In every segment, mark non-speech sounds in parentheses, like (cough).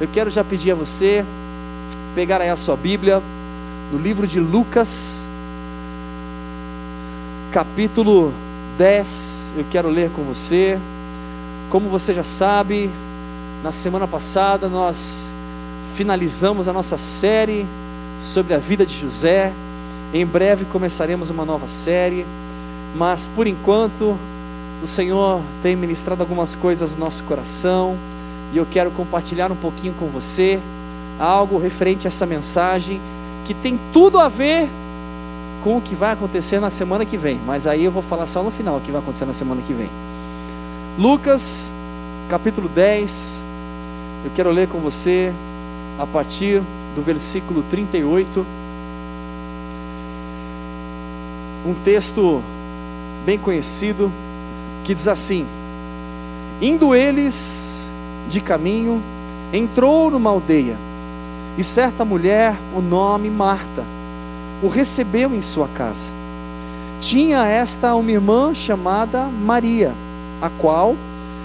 eu quero já pedir a você pegar aí a sua Bíblia no livro de Lucas, capítulo 10. Eu quero ler com você. Como você já sabe, na semana passada nós finalizamos a nossa série sobre a vida de José. Em breve começaremos uma nova série, mas por enquanto o Senhor tem ministrado algumas coisas no nosso coração e eu quero compartilhar um pouquinho com você algo referente a essa mensagem que tem tudo a ver com o que vai acontecer na semana que vem, mas aí eu vou falar só no final o que vai acontecer na semana que vem. Lucas, capítulo 10, eu quero ler com você a partir do versículo 38. Um texto bem conhecido que diz assim: Indo eles de caminho, entrou numa aldeia, e certa mulher, o nome Marta, o recebeu em sua casa. Tinha esta uma irmã chamada Maria, a qual,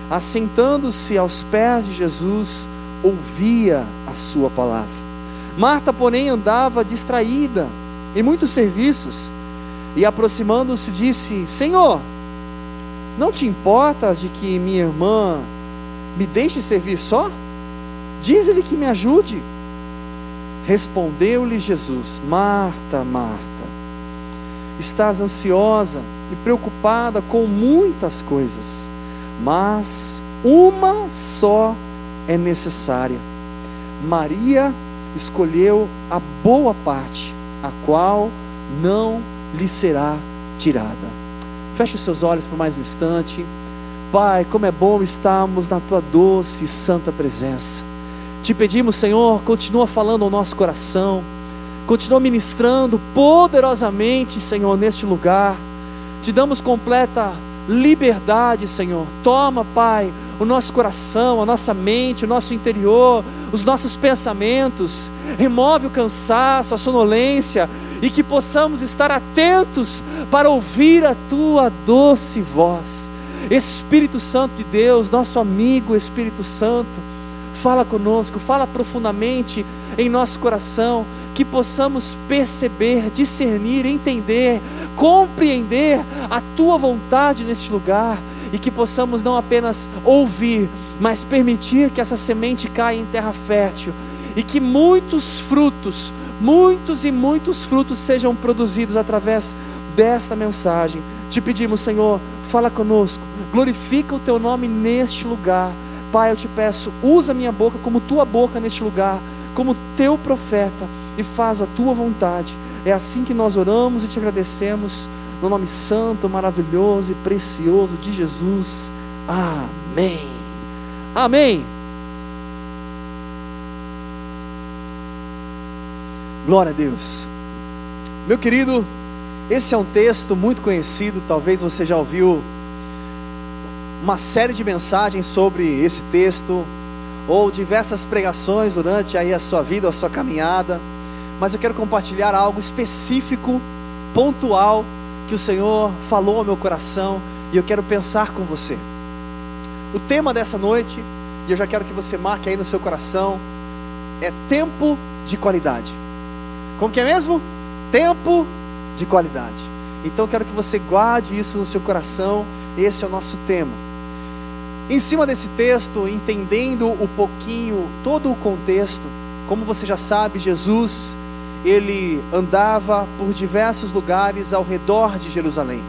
assentando-se aos pés de Jesus, ouvia a sua palavra. Marta, porém, andava distraída em muitos serviços, e aproximando-se, disse: Senhor, não te importas de que minha irmã me deixe servir só? Diz-lhe que me ajude. Respondeu-lhe Jesus: Marta, Marta, estás ansiosa e preocupada com muitas coisas, mas uma só é necessária. Maria escolheu a boa parte, a qual não lhe será tirada. Feche seus olhos por mais um instante. Pai, como é bom estarmos na tua doce e santa presença. Te pedimos, Senhor, continua falando ao nosso coração, continua ministrando poderosamente, Senhor, neste lugar. Te damos completa liberdade, Senhor. Toma, Pai, o nosso coração, a nossa mente, o nosso interior, os nossos pensamentos. Remove o cansaço, a sonolência e que possamos estar atentos para ouvir a tua doce voz. Espírito Santo de Deus, nosso amigo Espírito Santo, fala conosco, fala profundamente em nosso coração, que possamos perceber, discernir, entender, compreender a tua vontade neste lugar e que possamos não apenas ouvir, mas permitir que essa semente caia em terra fértil e que muitos frutos, muitos e muitos frutos sejam produzidos através desta mensagem. Te pedimos, Senhor, fala conosco, glorifica o teu nome neste lugar Pai, eu te peço, usa minha boca como tua boca neste lugar, como teu profeta, e faz a tua vontade. É assim que nós oramos e te agradecemos, no nome santo, maravilhoso e precioso de Jesus. Amém. Amém. Glória a Deus. Meu querido, esse é um texto muito conhecido, talvez você já ouviu uma série de mensagens sobre esse texto, ou diversas pregações durante aí a sua vida, a sua caminhada, mas eu quero compartilhar algo específico, pontual, que o Senhor falou ao meu coração e eu quero pensar com você. O tema dessa noite, e eu já quero que você marque aí no seu coração, é tempo de qualidade. Como que é mesmo? Tempo de qualidade. Então eu quero que você guarde isso no seu coração, esse é o nosso tema. Em cima desse texto, entendendo o pouquinho, todo o contexto, como você já sabe, Jesus, ele andava por diversos lugares ao redor de Jerusalém.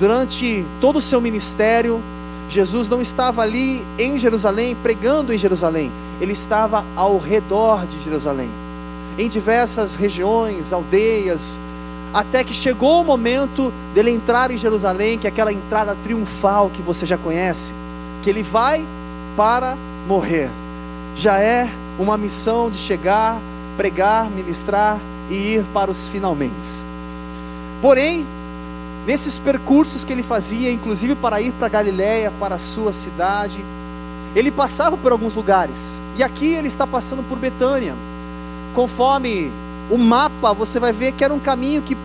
Durante todo o seu ministério, Jesus não estava ali em Jerusalém, pregando em Jerusalém, ele estava ao redor de Jerusalém, em diversas regiões, aldeias, até que chegou o momento dele entrar em Jerusalém, que é aquela entrada triunfal que você já conhece que ele vai para morrer. Já é uma missão de chegar, pregar, ministrar e ir para os finalmente. Porém, nesses percursos que ele fazia, inclusive para ir para Galiléia, para a sua cidade, ele passava por alguns lugares. E aqui ele está passando por Betânia. Conforme o mapa, você vai ver que era um caminho que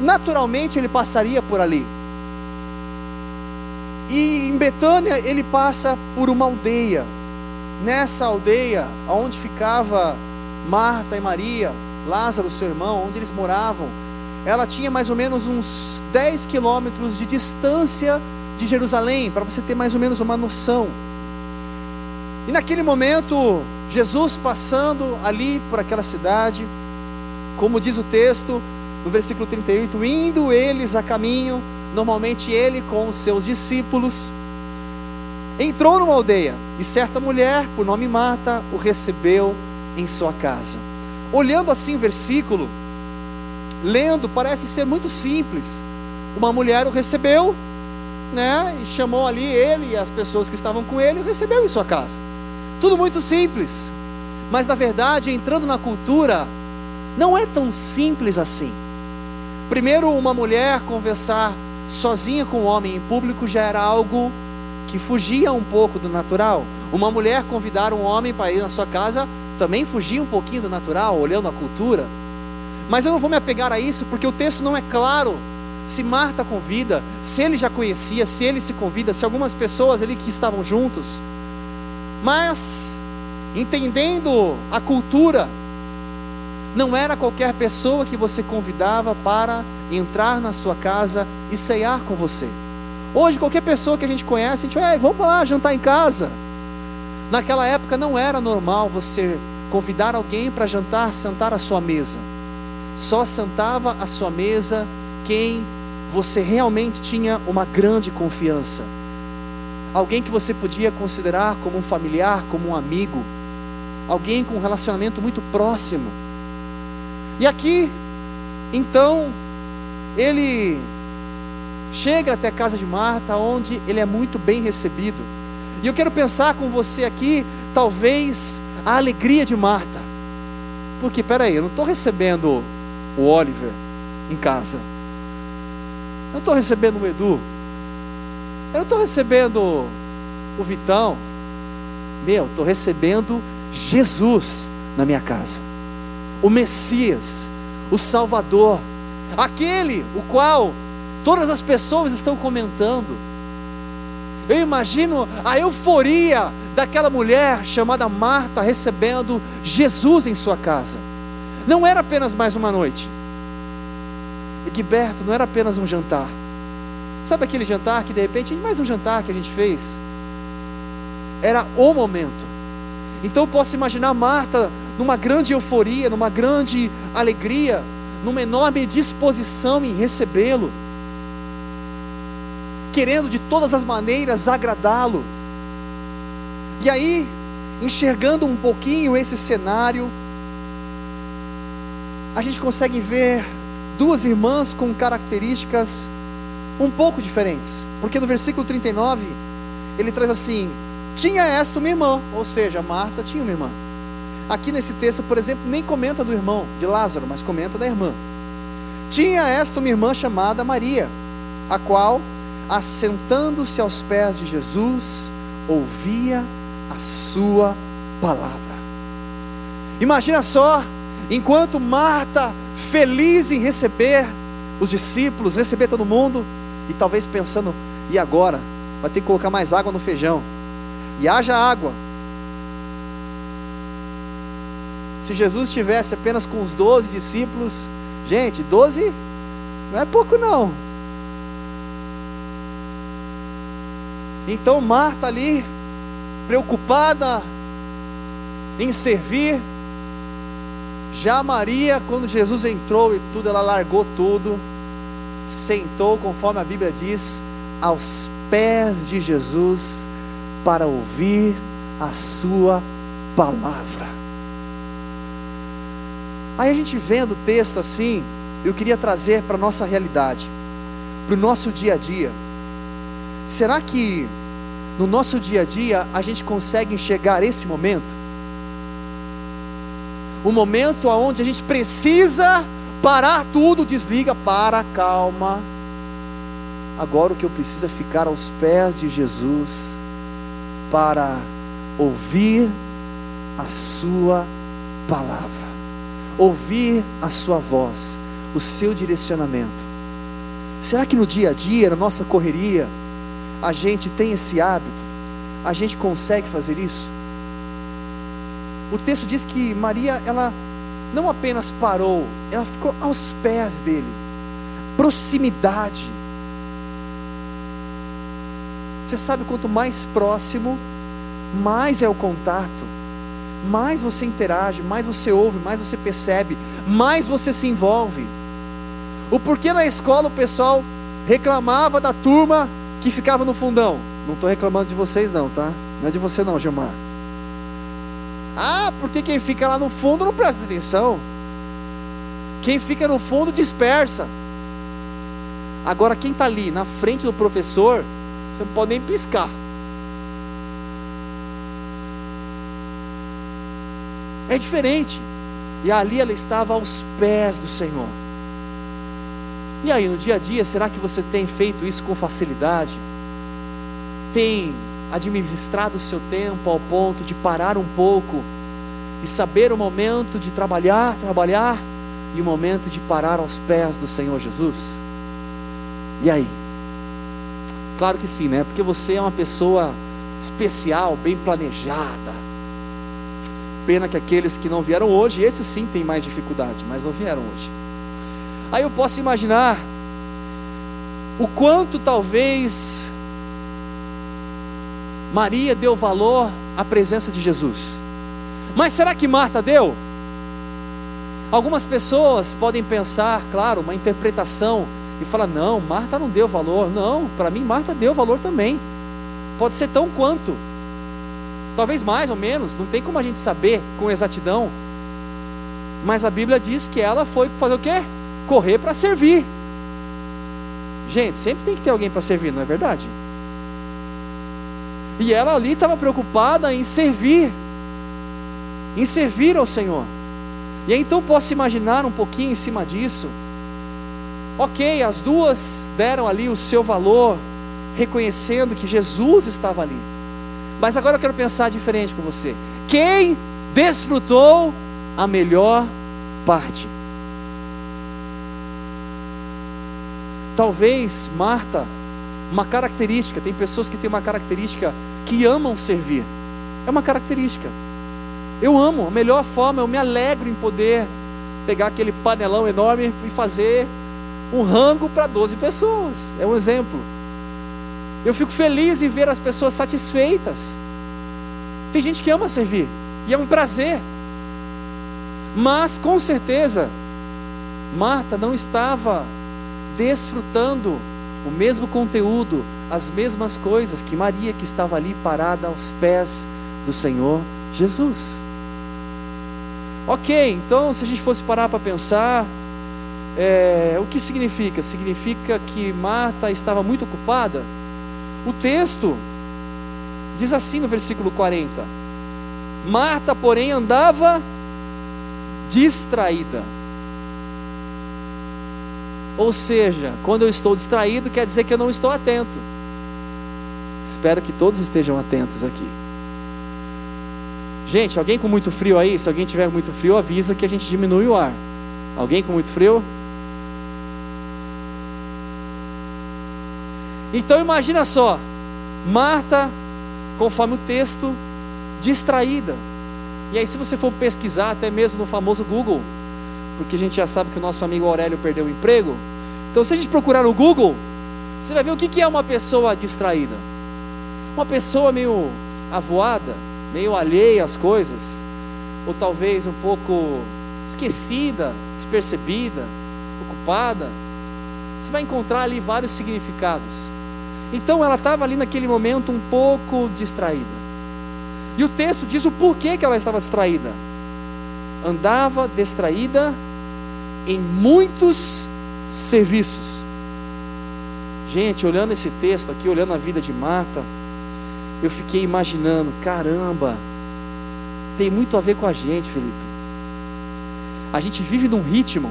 naturalmente ele passaria por ali. E em Betânia ele passa por uma aldeia. nessa aldeia, onde ficava Marta e Maria, Lázaro, seu irmão, onde eles moravam, ela tinha mais ou menos uns 10 quilômetros de distância de Jerusalém, para você ter mais ou menos uma noção. E naquele momento, Jesus passando ali por aquela cidade, como diz o texto, no versículo 38, indo eles a caminho, normalmente ele com os seus discípulos, entrou numa aldeia, e certa mulher, por nome Marta, o recebeu em sua casa. Olhando assim o versículo, lendo, parece ser muito simples. Uma mulher o recebeu, né, e chamou ali ele e as pessoas que estavam com ele, e recebeu em sua casa. Tudo muito simples. Mas na verdade, entrando na cultura, não é tão simples assim. Primeiro, uma mulher conversar sozinha com um homem em público já era algo que fugia um pouco do natural. Uma mulher convidar um homem para ir na sua casa também fugia um pouquinho do natural, olhando a cultura. Mas eu não vou me apegar a isso porque o texto não é claro. Se Marta convida, se ele já conhecia, se ele se convida, se algumas pessoas ali que estavam juntos. Mas, entendendo a cultura, não era qualquer pessoa que você convidava para entrar na sua casa e ceiar com você. Hoje, qualquer pessoa que a gente conhece, a gente vai, vamos lá jantar em casa. Naquela época não era normal você convidar alguém para jantar, sentar à sua mesa. Só sentava à sua mesa quem você realmente tinha uma grande confiança. Alguém que você podia considerar como um familiar, como um amigo. Alguém com um relacionamento muito próximo. E aqui, então, ele chega até a casa de Marta, onde ele é muito bem recebido. E eu quero pensar com você aqui, talvez, a alegria de Marta. Porque, peraí, eu não estou recebendo o Oliver em casa. Eu não estou recebendo o Edu. Eu não estou recebendo o Vitão. Meu, estou recebendo Jesus na minha casa. O Messias, o Salvador, aquele o qual Todas as pessoas estão comentando. Eu imagino a euforia daquela mulher chamada Marta recebendo Jesus em sua casa. Não era apenas mais uma noite. Egberto, não era apenas um jantar. Sabe aquele jantar que de repente, mais um jantar que a gente fez? Era o momento. Então eu posso imaginar Marta numa grande euforia, numa grande alegria, numa enorme disposição em recebê-lo querendo de todas as maneiras agradá-lo. E aí, enxergando um pouquinho esse cenário, a gente consegue ver duas irmãs com características um pouco diferentes. Porque no versículo 39, ele traz assim: Tinha esta uma irmã, ou seja, Marta tinha uma irmã. Aqui nesse texto, por exemplo, nem comenta do irmão de Lázaro, mas comenta da irmã. Tinha esta uma irmã chamada Maria, a qual assentando-se aos pés de Jesus, ouvia a sua palavra. Imagina só, enquanto Marta, feliz em receber os discípulos, receber todo mundo, e talvez pensando, e agora? Vai ter que colocar mais água no feijão. E haja água. Se Jesus estivesse apenas com os doze discípulos, gente, doze não é pouco não. Então Marta ali, preocupada em servir, já Maria, quando Jesus entrou e tudo, ela largou tudo, sentou, conforme a Bíblia diz, aos pés de Jesus para ouvir a sua palavra. Aí a gente vendo o texto assim, eu queria trazer para a nossa realidade, para o nosso dia a dia. Será que no nosso dia a dia a gente consegue enxergar esse momento? O momento onde a gente precisa parar tudo, desliga, para, calma. Agora o que eu preciso é ficar aos pés de Jesus para ouvir a Sua palavra, ouvir a Sua voz, o seu direcionamento. Será que no dia a dia, na nossa correria, a gente tem esse hábito, a gente consegue fazer isso? o texto diz que Maria, ela não apenas parou, ela ficou aos pés dele. Proximidade. Você sabe quanto mais próximo, mais é o contato, mais você interage, mais você ouve, mais você percebe, mais você se envolve. O porquê na escola o pessoal reclamava da turma que ficava no fundão? Não estou reclamando de vocês, não, tá? Não é de você, não, Gilmar. Ah, porque quem fica lá no fundo não presta atenção. Quem fica no fundo dispersa. Agora, quem está ali na frente do professor, você não pode nem piscar. É diferente. E ali ela estava aos pés do Senhor. E aí, no dia a dia, será que você tem feito isso com facilidade? Tem administrado o seu tempo ao ponto de parar um pouco e saber o momento de trabalhar, trabalhar e o momento de parar aos pés do Senhor Jesus? E aí? Claro que sim, né? Porque você é uma pessoa especial, bem planejada. Pena que aqueles que não vieram hoje, esses sim têm mais dificuldade, mas não vieram hoje. Aí eu posso imaginar o quanto talvez Maria deu valor à presença de Jesus. Mas será que Marta deu? Algumas pessoas podem pensar, claro, uma interpretação e falar: não, Marta não deu valor. Não, para mim, Marta deu valor também. Pode ser tão quanto, talvez mais ou menos, não tem como a gente saber com exatidão. Mas a Bíblia diz que ela foi fazer o quê? Correr para servir. Gente, sempre tem que ter alguém para servir, não é verdade? E ela ali estava preocupada em servir, em servir ao Senhor. E aí, então posso imaginar um pouquinho em cima disso. Ok, as duas deram ali o seu valor, reconhecendo que Jesus estava ali. Mas agora eu quero pensar diferente com você. Quem desfrutou a melhor parte? Talvez Marta, uma característica, tem pessoas que têm uma característica que amam servir. É uma característica. Eu amo, a melhor forma, eu me alegro em poder pegar aquele panelão enorme e fazer um rango para 12 pessoas. É um exemplo. Eu fico feliz em ver as pessoas satisfeitas. Tem gente que ama servir, e é um prazer. Mas, com certeza, Marta não estava desfrutando o mesmo conteúdo, as mesmas coisas que Maria, que estava ali parada aos pés do Senhor Jesus. Ok, então, se a gente fosse parar para pensar, é, o que significa? Significa que Marta estava muito ocupada? O texto diz assim no versículo 40: Marta, porém, andava distraída. Ou seja, quando eu estou distraído, quer dizer que eu não estou atento. Espero que todos estejam atentos aqui. Gente, alguém com muito frio aí? Se alguém tiver muito frio, avisa que a gente diminui o ar. Alguém com muito frio? Então imagina só, Marta, conforme o texto, distraída. E aí, se você for pesquisar, até mesmo no famoso Google, porque a gente já sabe que o nosso amigo Aurélio perdeu o emprego. Então, se a gente procurar no Google, você vai ver o que é uma pessoa distraída. Uma pessoa meio avoada, meio alheia às coisas, ou talvez um pouco esquecida, despercebida, ocupada. Você vai encontrar ali vários significados. Então ela estava ali naquele momento um pouco distraída. E o texto diz o porquê que ela estava distraída. Andava distraída em muitos serviços. Gente, olhando esse texto aqui, olhando a vida de Marta, eu fiquei imaginando, caramba, tem muito a ver com a gente, Felipe. A gente vive num ritmo,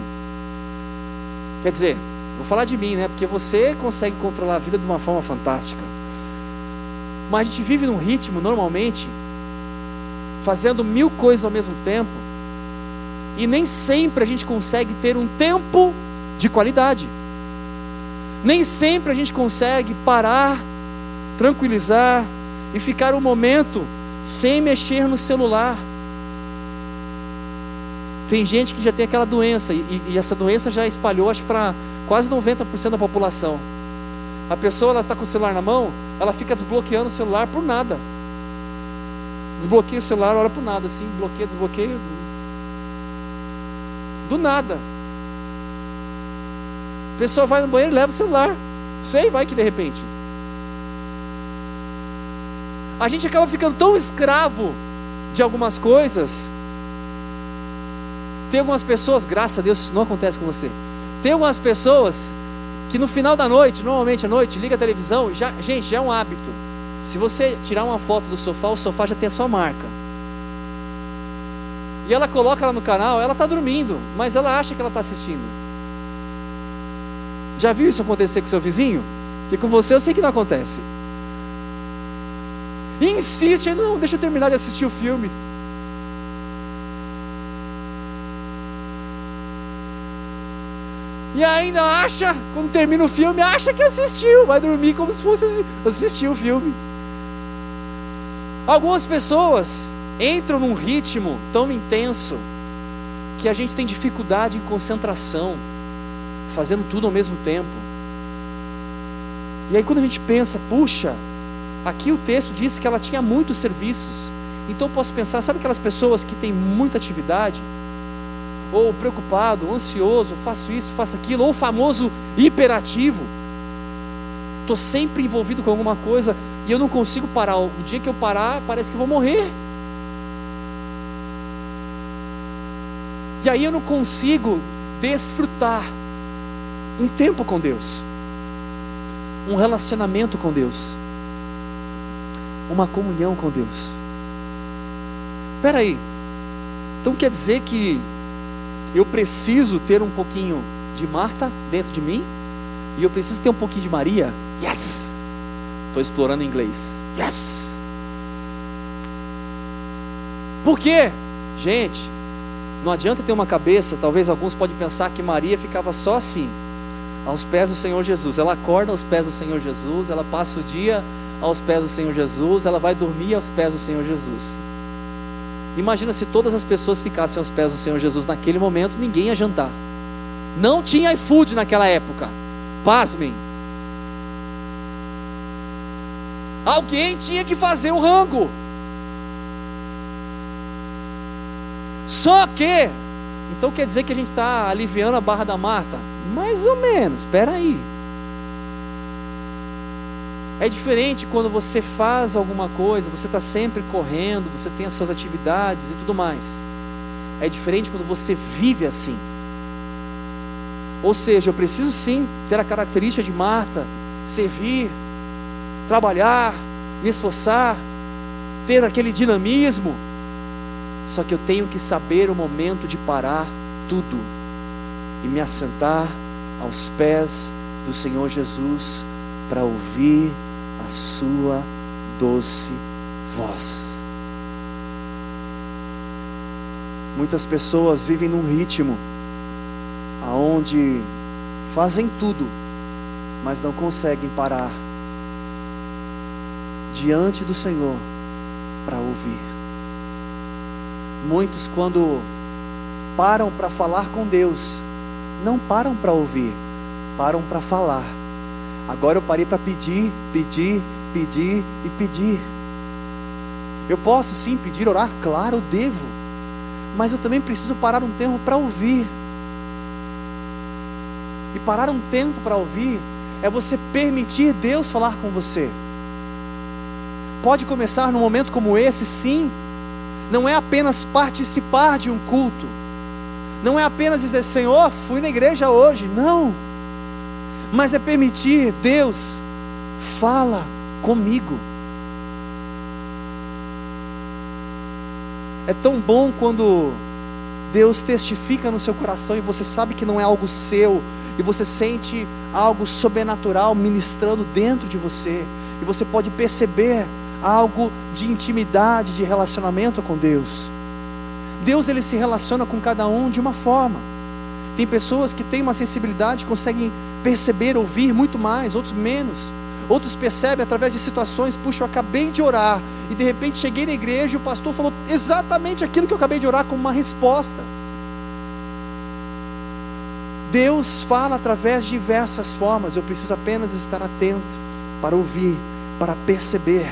quer dizer, Vou falar de mim, né? Porque você consegue controlar a vida de uma forma fantástica. Mas a gente vive num ritmo, normalmente, fazendo mil coisas ao mesmo tempo, e nem sempre a gente consegue ter um tempo de qualidade. Nem sempre a gente consegue parar, tranquilizar e ficar um momento sem mexer no celular, Tem gente que já tem aquela doença, e, e essa doença já espalhou, acho que para quase 90% da população. A pessoa ela está com o celular na mão, ela fica desbloqueando o celular por nada. Desbloqueia o celular, olha por nada, assim, bloqueia, desbloqueia. Do nada. A pessoa vai no banheiro e leva o celular. Sei, vai que de repente. A gente acaba ficando tão escravo de algumas coisas. Tem algumas pessoas, graças a Deus, isso não acontece com você. Tem algumas pessoas que no final da noite, normalmente à noite, liga a televisão, já, gente, já é um hábito. Se você tirar uma foto do sofá, o sofá já tem a sua marca. E ela coloca ela no canal, ela está dormindo, mas ela acha que ela está assistindo. Já viu isso acontecer com seu vizinho? Que com você eu sei que não acontece. E insiste, não, deixa eu terminar de assistir o filme. E ainda acha, quando termina o filme, acha que assistiu, vai dormir como se fosse assistir o filme. Algumas pessoas entram num ritmo tão intenso que a gente tem dificuldade em concentração, fazendo tudo ao mesmo tempo. E aí quando a gente pensa, puxa, aqui o texto diz que ela tinha muitos serviços. Então eu posso pensar, sabe aquelas pessoas que têm muita atividade? Ou preocupado, ansioso, faço isso, faço aquilo, ou o famoso hiperativo. Estou sempre envolvido com alguma coisa e eu não consigo parar. O dia que eu parar, parece que vou morrer. E aí eu não consigo desfrutar um tempo com Deus, um relacionamento com Deus, uma comunhão com Deus. Espera aí, então quer dizer que eu preciso ter um pouquinho de Marta dentro de mim e eu preciso ter um pouquinho de Maria. Yes! Estou explorando inglês. Yes! Por quê? Gente, não adianta ter uma cabeça, talvez alguns podem pensar que Maria ficava só assim, aos pés do Senhor Jesus. Ela acorda aos pés do Senhor Jesus, ela passa o dia aos pés do Senhor Jesus, ela vai dormir aos pés do Senhor Jesus. Imagina se todas as pessoas ficassem aos pés do Senhor Jesus naquele momento, ninguém ia jantar. Não tinha iFood naquela época. Pasmem. Alguém tinha que fazer o rango. Só que, então quer dizer que a gente está aliviando a barra da Marta? Mais ou menos, espera aí. É diferente quando você faz alguma coisa, você está sempre correndo, você tem as suas atividades e tudo mais. É diferente quando você vive assim. Ou seja, eu preciso sim ter a característica de Marta, servir, trabalhar, me esforçar, ter aquele dinamismo. Só que eu tenho que saber o momento de parar tudo e me assentar aos pés do Senhor Jesus para ouvir a sua doce voz. Muitas pessoas vivem num ritmo aonde fazem tudo, mas não conseguem parar diante do Senhor para ouvir. Muitos quando param para falar com Deus, não param para ouvir, param para falar Agora eu parei para pedir, pedir, pedir e pedir. Eu posso sim pedir, orar, claro, devo. Mas eu também preciso parar um tempo para ouvir. E parar um tempo para ouvir é você permitir Deus falar com você. Pode começar num momento como esse, sim. Não é apenas participar de um culto. Não é apenas dizer, Senhor, fui na igreja hoje. Não mas é permitir, Deus, fala comigo. É tão bom quando Deus testifica no seu coração e você sabe que não é algo seu, e você sente algo sobrenatural ministrando dentro de você, e você pode perceber algo de intimidade, de relacionamento com Deus. Deus ele se relaciona com cada um de uma forma. Tem pessoas que têm uma sensibilidade, conseguem perceber, ouvir muito mais, outros menos. Outros percebem através de situações, puxa, eu acabei de orar, e de repente cheguei na igreja e o pastor falou exatamente aquilo que eu acabei de orar como uma resposta. Deus fala através de diversas formas, eu preciso apenas estar atento para ouvir, para perceber.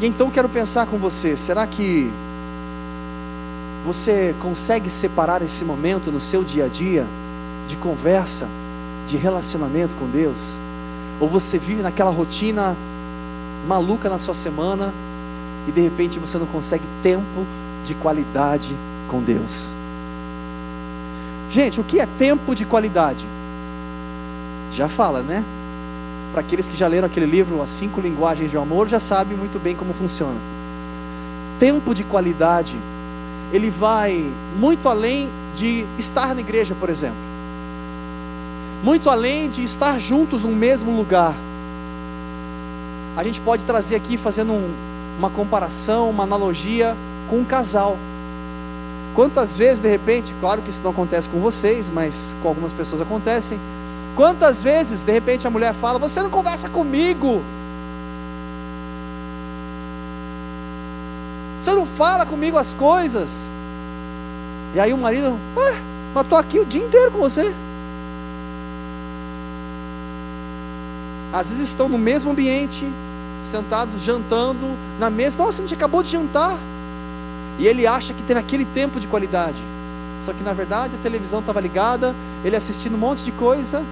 E então quero pensar com você: será que você consegue separar esse momento no seu dia a dia de conversa, de relacionamento com Deus? Ou você vive naquela rotina maluca na sua semana e de repente você não consegue tempo de qualidade com Deus? Gente, o que é tempo de qualidade? Já fala, né? Para aqueles que já leram aquele livro, As Cinco Linguagens do Amor, já sabem muito bem como funciona. Tempo de qualidade, ele vai muito além de estar na igreja, por exemplo. Muito além de estar juntos no mesmo lugar. A gente pode trazer aqui, fazendo um, uma comparação, uma analogia com um casal. Quantas vezes, de repente, claro que isso não acontece com vocês, mas com algumas pessoas acontecem. Quantas vezes, de repente, a mulher fala: Você não conversa comigo. Você não fala comigo as coisas. E aí o marido, ué, mas estou aqui o dia inteiro com você. Às vezes estão no mesmo ambiente, sentados, jantando, na mesa. Nossa, a gente acabou de jantar. E ele acha que teve aquele tempo de qualidade. Só que na verdade a televisão estava ligada, ele assistindo um monte de coisa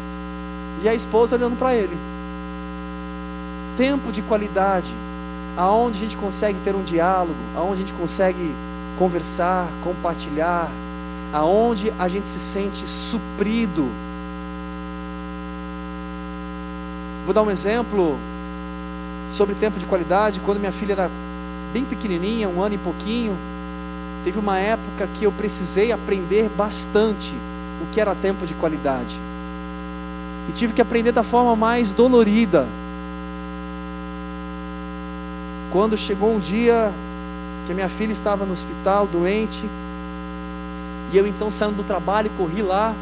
e a esposa olhando para ele. Tempo de qualidade, aonde a gente consegue ter um diálogo, aonde a gente consegue conversar, compartilhar, aonde a gente se sente suprido. Vou dar um exemplo sobre tempo de qualidade. Quando minha filha era bem pequenininha, um ano e pouquinho, Teve uma época que eu precisei aprender bastante o que era tempo de qualidade. E tive que aprender da forma mais dolorida. Quando chegou um dia que a minha filha estava no hospital, doente, e eu então saindo do trabalho, corri lá,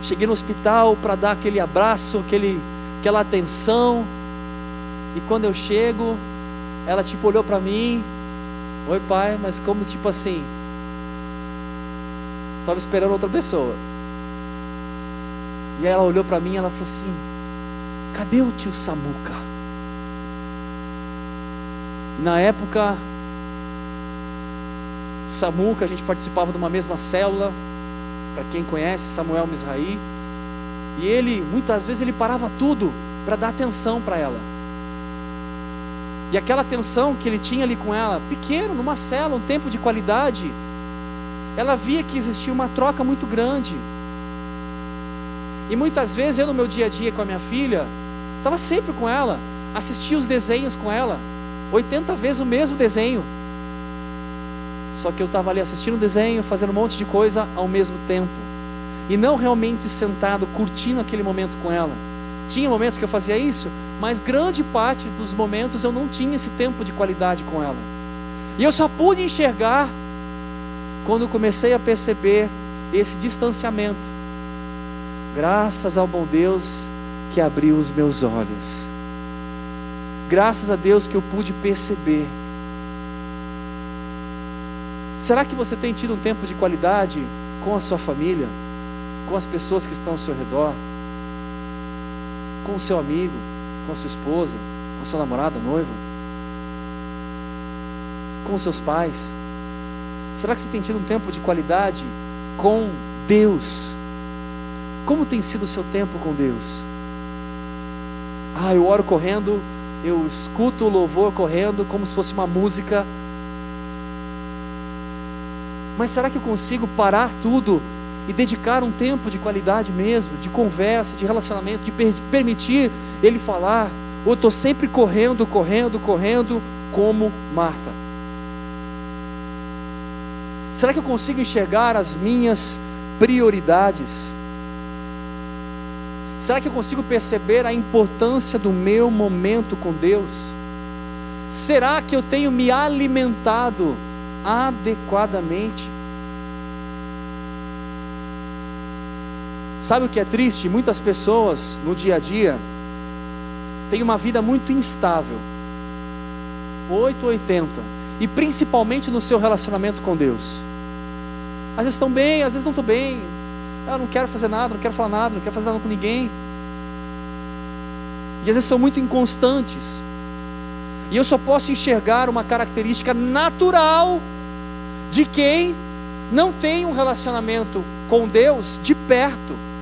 cheguei no hospital para dar aquele abraço, aquele, aquela atenção. E quando eu chego, ela tipo olhou para mim, Oi, pai, mas como tipo assim? Estava esperando outra pessoa. E ela olhou para mim e ela falou assim: Cadê o tio Samuca? Na época, Samuca, a gente participava de uma mesma célula. Para quem conhece, Samuel Misraí. E ele, muitas vezes, ele parava tudo para dar atenção para ela. E aquela atenção que ele tinha ali com ela, pequeno, numa cela, um tempo de qualidade, ela via que existia uma troca muito grande. E muitas vezes eu no meu dia a dia com a minha filha, estava sempre com ela, assistia os desenhos com ela, 80 vezes o mesmo desenho. Só que eu estava ali assistindo o desenho, fazendo um monte de coisa ao mesmo tempo. E não realmente sentado, curtindo aquele momento com ela. Tinha momentos que eu fazia isso, mas grande parte dos momentos eu não tinha esse tempo de qualidade com ela. E eu só pude enxergar quando comecei a perceber esse distanciamento. Graças ao bom Deus que abriu os meus olhos. Graças a Deus que eu pude perceber. Será que você tem tido um tempo de qualidade com a sua família, com as pessoas que estão ao seu redor, com o seu amigo? com a sua esposa, com a sua namorada, noiva, com os seus pais? Será que você tem tido um tempo de qualidade com Deus? Como tem sido o seu tempo com Deus? Ah, eu oro correndo, eu escuto o louvor correndo como se fosse uma música. Mas será que eu consigo parar tudo e dedicar um tempo de qualidade mesmo, de conversa, de relacionamento, de per permitir ele falar, ou estou sempre correndo, correndo, correndo, como Marta? Será que eu consigo enxergar as minhas prioridades? Será que eu consigo perceber a importância do meu momento com Deus? Será que eu tenho me alimentado adequadamente? Sabe o que é triste? Muitas pessoas no dia a dia têm uma vida muito instável 880 e principalmente no seu relacionamento com Deus. Às vezes estão bem, às vezes não estão bem. Eu não quero fazer nada, não quero falar nada, não quero fazer nada com ninguém. E às vezes são muito inconstantes. E eu só posso enxergar uma característica natural de quem não tem um relacionamento com Deus de perto.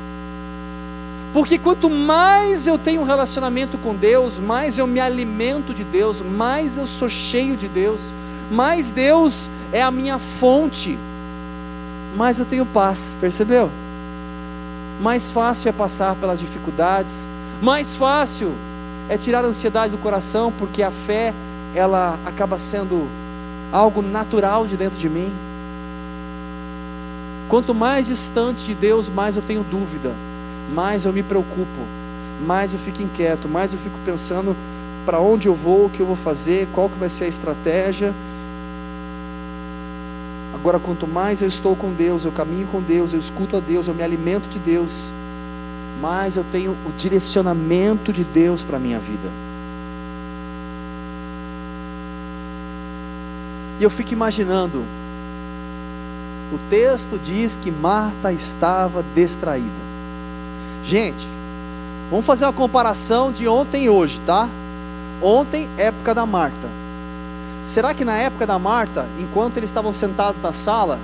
Porque quanto mais eu tenho um relacionamento com Deus, mais eu me alimento de Deus, mais eu sou cheio de Deus, mais Deus é a minha fonte, mais eu tenho paz, percebeu? Mais fácil é passar pelas dificuldades, mais fácil é tirar a ansiedade do coração, porque a fé, ela acaba sendo algo natural de dentro de mim. Quanto mais distante de Deus, mais eu tenho dúvida, mais eu me preocupo, mais eu fico inquieto, mais eu fico pensando para onde eu vou, o que eu vou fazer, qual que vai ser a estratégia. Agora, quanto mais eu estou com Deus, eu caminho com Deus, eu escuto a Deus, eu me alimento de Deus, mais eu tenho o direcionamento de Deus para a minha vida. E eu fico imaginando, o texto diz que Marta estava distraída. Gente, vamos fazer uma comparação de ontem e hoje, tá? Ontem, época da Marta. Será que na época da Marta, enquanto eles estavam sentados na sala,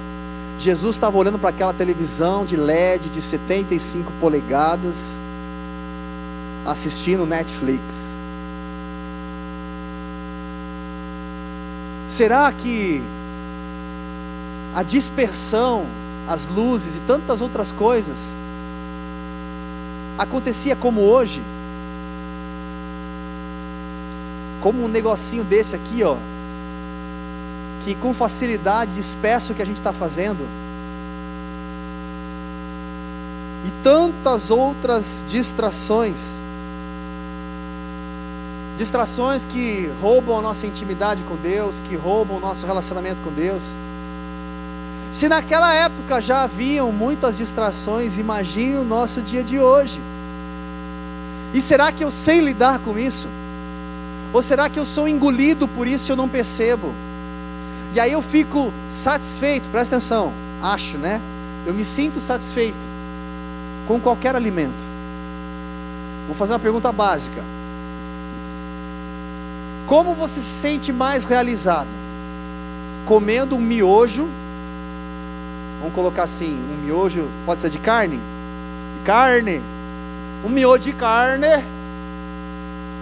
Jesus estava olhando para aquela televisão de LED de 75 polegadas, assistindo Netflix. Será que a dispersão, as luzes e tantas outras coisas acontecia como hoje? Como um negocinho desse aqui, ó, que com facilidade dispersa o que a gente está fazendo. E tantas outras distrações. Distrações que roubam a nossa intimidade com Deus, que roubam o nosso relacionamento com Deus. Se naquela época já haviam muitas distrações, imagine o nosso dia de hoje. E será que eu sei lidar com isso? Ou será que eu sou engolido por isso e eu não percebo? E aí eu fico satisfeito, presta atenção, acho, né? Eu me sinto satisfeito com qualquer alimento. Vou fazer uma pergunta básica. Como você se sente mais realizado? Comendo um miojo, vamos colocar assim, um miojo, pode ser de carne? Carne. Um miojo de carne.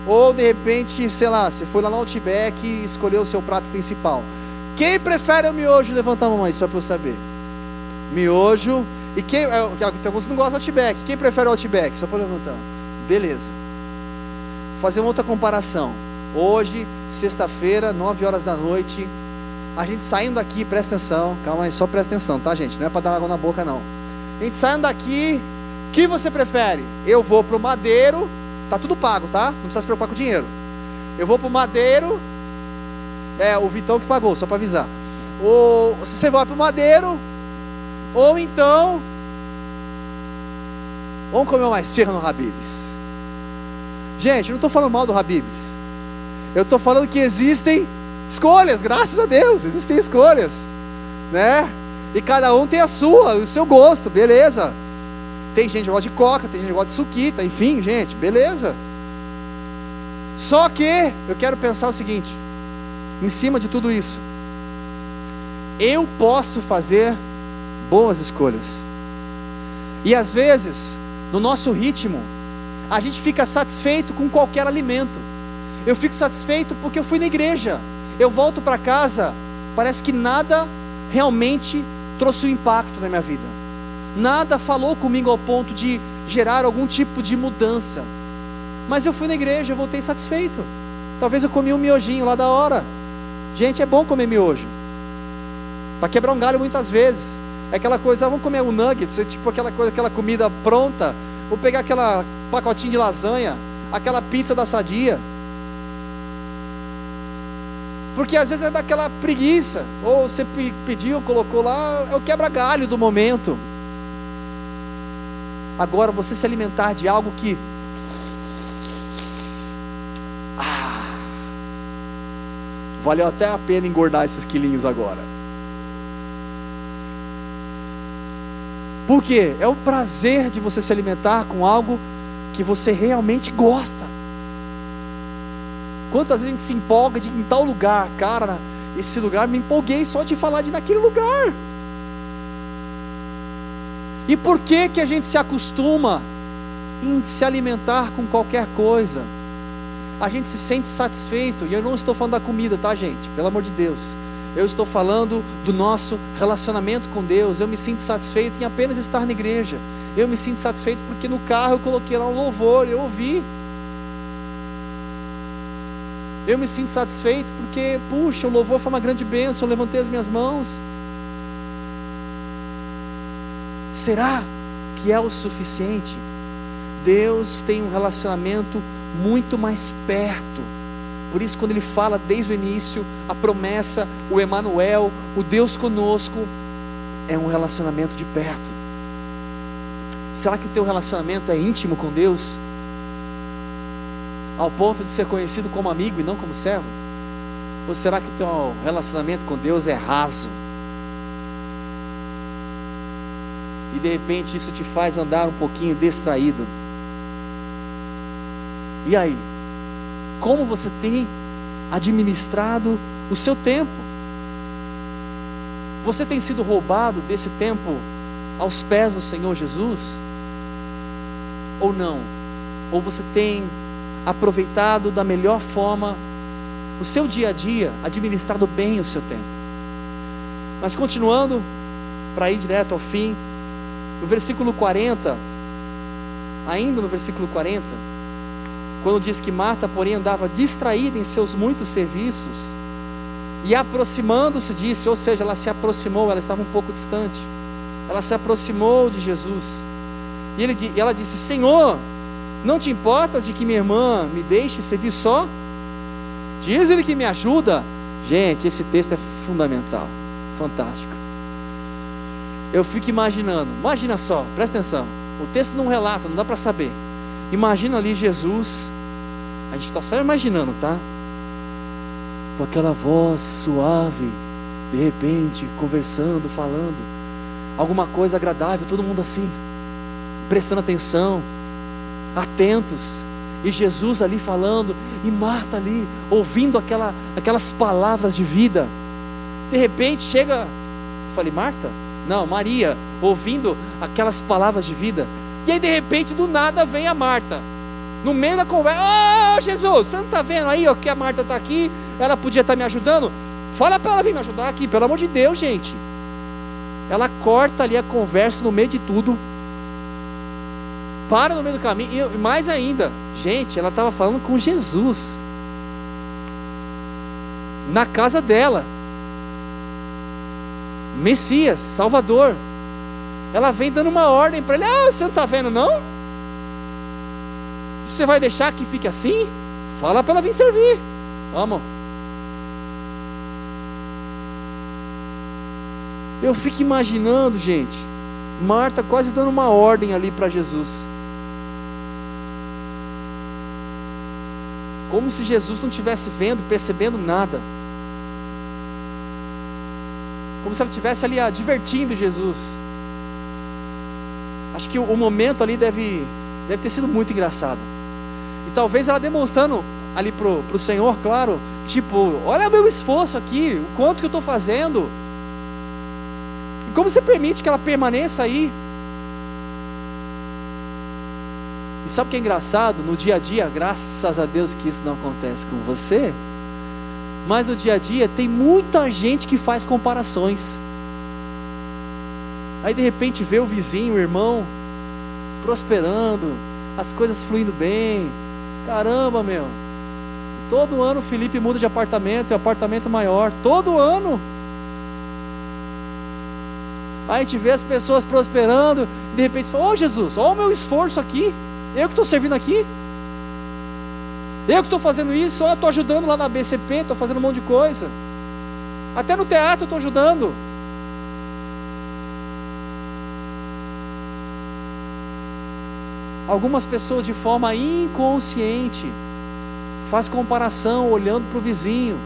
Ou de repente, sei lá, você foi lá no Outback e escolheu o seu prato principal. Quem prefere o miojo? Levanta a mão aí, só para eu saber. Miojo. E quem. É, tem alguns que não gostam do Outback. Quem prefere o Outback? Só para levantar. Beleza. Vou fazer uma outra comparação. Hoje, sexta-feira, 9 horas da noite. A gente saindo daqui, presta atenção. Calma aí, só presta atenção, tá, gente? Não é para dar água na boca, não. A gente saindo daqui. O que você prefere? Eu vou pro Madeiro. Tá tudo pago, tá? Não precisa se preocupar com o dinheiro. Eu vou pro Madeiro é, o Vitão que pagou, só para avisar. Ou você vai para o Madeiro, ou então, vamos comer uma esfirra no Habibs. Gente, eu não estou falando mal do Habibs. Eu estou falando que existem escolhas, graças a Deus, existem escolhas, né? E cada um tem a sua, o seu gosto, beleza. Tem gente que gosta de coca, tem gente que gosta de suquita, enfim, gente, beleza. Só que eu quero pensar o seguinte: em cima de tudo isso, eu posso fazer boas escolhas. E às vezes, no nosso ritmo, a gente fica satisfeito com qualquer alimento. Eu fico satisfeito porque eu fui na igreja. Eu volto para casa, parece que nada realmente trouxe um impacto na minha vida. Nada falou comigo ao ponto de gerar algum tipo de mudança. Mas eu fui na igreja, eu voltei satisfeito. Talvez eu comi um miojinho lá da hora. Gente, é bom comer miojo. Para quebrar um galho muitas vezes. É aquela coisa, ah, vamos comer um nuggets, é tipo aquela coisa, aquela comida pronta. Vou pegar aquela pacotinho de lasanha, aquela pizza da sadia. Porque às vezes é daquela preguiça. Ou você pediu, colocou lá, é o quebra-galho do momento. Agora, você se alimentar de algo que Valeu até a pena engordar esses quilinhos agora. Por quê? É o prazer de você se alimentar com algo que você realmente gosta. Quantas vezes a gente se empolga de em tal lugar, cara, esse lugar me empolguei só de falar de naquele lugar. E por que que a gente se acostuma em se alimentar com qualquer coisa? A gente se sente satisfeito, e eu não estou falando da comida, tá, gente? Pelo amor de Deus. Eu estou falando do nosso relacionamento com Deus. Eu me sinto satisfeito em apenas estar na igreja. Eu me sinto satisfeito porque no carro eu coloquei lá um louvor, eu ouvi. Eu me sinto satisfeito porque, puxa, o louvor foi uma grande bênção, eu levantei as minhas mãos. Será que é o suficiente? Deus tem um relacionamento muito mais perto. Por isso, quando ele fala desde o início, a promessa, o Emanuel, o Deus conosco, é um relacionamento de perto. Será que o teu relacionamento é íntimo com Deus? Ao ponto de ser conhecido como amigo e não como servo? Ou será que o teu relacionamento com Deus é raso? E de repente isso te faz andar um pouquinho distraído. E aí? Como você tem administrado o seu tempo? Você tem sido roubado desse tempo aos pés do Senhor Jesus? Ou não? Ou você tem aproveitado da melhor forma o seu dia a dia, administrado bem o seu tempo? Mas continuando, para ir direto ao fim, no versículo 40, ainda no versículo 40, quando diz que Marta, porém, andava distraída em seus muitos serviços, e aproximando-se disse, ou seja, ela se aproximou, ela estava um pouco distante, ela se aproximou de Jesus, e ele, ela disse: Senhor, não te importas de que minha irmã me deixe servir só? Diz ele que me ajuda. Gente, esse texto é fundamental, fantástico. Eu fico imaginando, imagina só, presta atenção. O texto não relata, não dá para saber. Imagina ali Jesus a gente está só imaginando, tá? Com aquela voz suave, de repente, conversando, falando, alguma coisa agradável, todo mundo assim, prestando atenção, atentos, e Jesus ali falando, e Marta ali, ouvindo aquela, aquelas palavras de vida. De repente chega, falei, Marta? Não, Maria, ouvindo aquelas palavras de vida. E aí de repente do nada vem a Marta. No meio da conversa, ô oh, Jesus, você não está vendo aí ó, que a Marta está aqui? Ela podia estar tá me ajudando? Fala para ela vir me ajudar aqui, pelo amor de Deus, gente. Ela corta ali a conversa no meio de tudo. Para no meio do caminho. E mais ainda, gente, ela estava falando com Jesus. Na casa dela. Messias, Salvador. Ela vem dando uma ordem para ele: Ah, você não está vendo, não? Você vai deixar que fique assim? Fala para ela vir servir. Vamos. Eu fico imaginando, gente, Marta quase dando uma ordem ali para Jesus. Como se Jesus não estivesse vendo, percebendo nada. Como se ela estivesse ali ah, divertindo Jesus. Acho que o, o momento ali deve, deve ter sido muito engraçado. E talvez ela demonstrando ali pro, pro Senhor, claro, tipo, olha o meu esforço aqui, o quanto que eu estou fazendo. E como você permite que ela permaneça aí? E sabe o que é engraçado? No dia a dia, graças a Deus que isso não acontece com você, mas no dia a dia tem muita gente que faz comparações. Aí de repente vê o vizinho, o irmão, prosperando, as coisas fluindo bem, Caramba, meu. Todo ano o Felipe muda de apartamento e apartamento maior. Todo ano. Aí a gente vê as pessoas prosperando, e de repente fala: Ô oh, Jesus, olha o meu esforço aqui. Eu que estou servindo aqui. Eu que estou fazendo isso, ó, estou ajudando lá na BCP, estou fazendo um monte de coisa. Até no teatro estou ajudando. Algumas pessoas de forma inconsciente faz comparação olhando para o vizinho.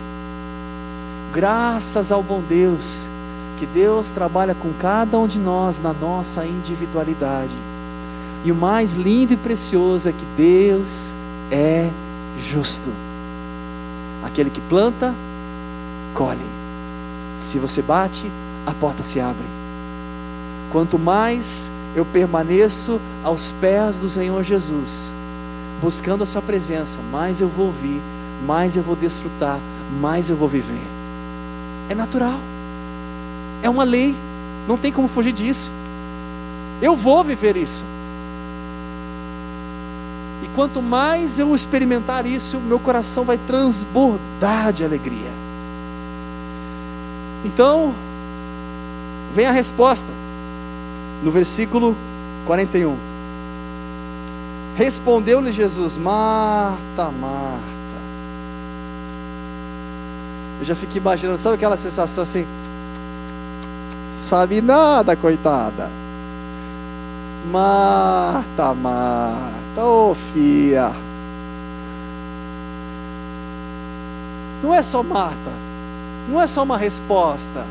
Graças ao bom Deus que Deus trabalha com cada um de nós na nossa individualidade. E o mais lindo e precioso é que Deus é justo. Aquele que planta, colhe. Se você bate, a porta se abre. Quanto mais eu permaneço aos pés do Senhor Jesus, buscando a Sua presença, mais eu vou ouvir, mais eu vou desfrutar, mais eu vou viver. É natural, é uma lei, não tem como fugir disso. Eu vou viver isso. E quanto mais eu experimentar isso, meu coração vai transbordar de alegria. Então, vem a resposta, no versículo 41. Respondeu-lhe Jesus: Marta, Marta. Eu já fiquei imaginando, sabe aquela sensação assim? Sabe nada, coitada. Marta, Marta, ô oh, fia. Não é só Marta, não é só uma resposta.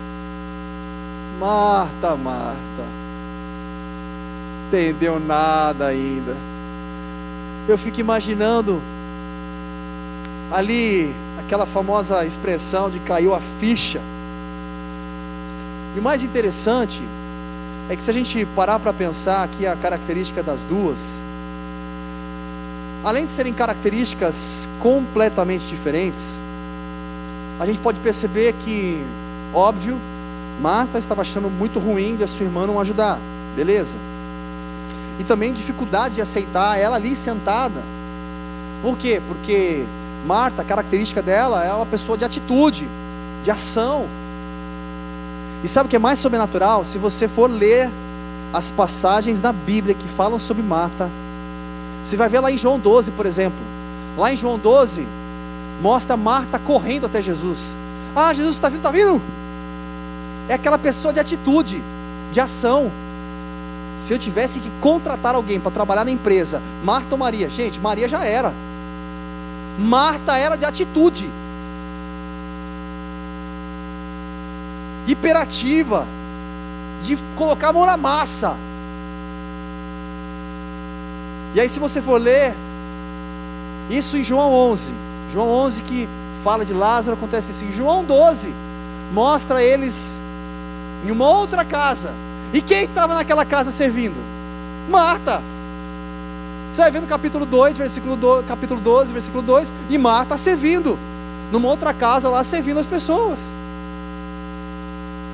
Marta, Marta. Entendeu nada ainda. Eu fico imaginando ali aquela famosa expressão de caiu a ficha. E o mais interessante é que se a gente parar para pensar aqui a característica das duas, além de serem características completamente diferentes, a gente pode perceber que, óbvio, Marta estava achando muito ruim de a sua irmã não ajudar, beleza? E também dificuldade de aceitar ela ali sentada. Por quê? Porque Marta, a característica dela é uma pessoa de atitude, de ação. E sabe o que é mais sobrenatural? Se você for ler as passagens da Bíblia que falam sobre Marta, você vai ver lá em João 12, por exemplo. Lá em João 12, mostra Marta correndo até Jesus. Ah, Jesus está vindo, está vindo. É aquela pessoa de atitude, de ação. Se eu tivesse que contratar alguém para trabalhar na empresa, Marta ou Maria? Gente, Maria já era. Marta era de atitude. Hiperativa. De colocar a mão na massa. E aí, se você for ler, isso em João 11. João 11 que fala de Lázaro, acontece assim. João 12 mostra eles em uma outra casa e quem estava naquela casa servindo? Marta. Você vai ver no capítulo 2, versículo 2, capítulo 12, versículo 2, e Marta servindo, numa outra casa lá servindo as pessoas.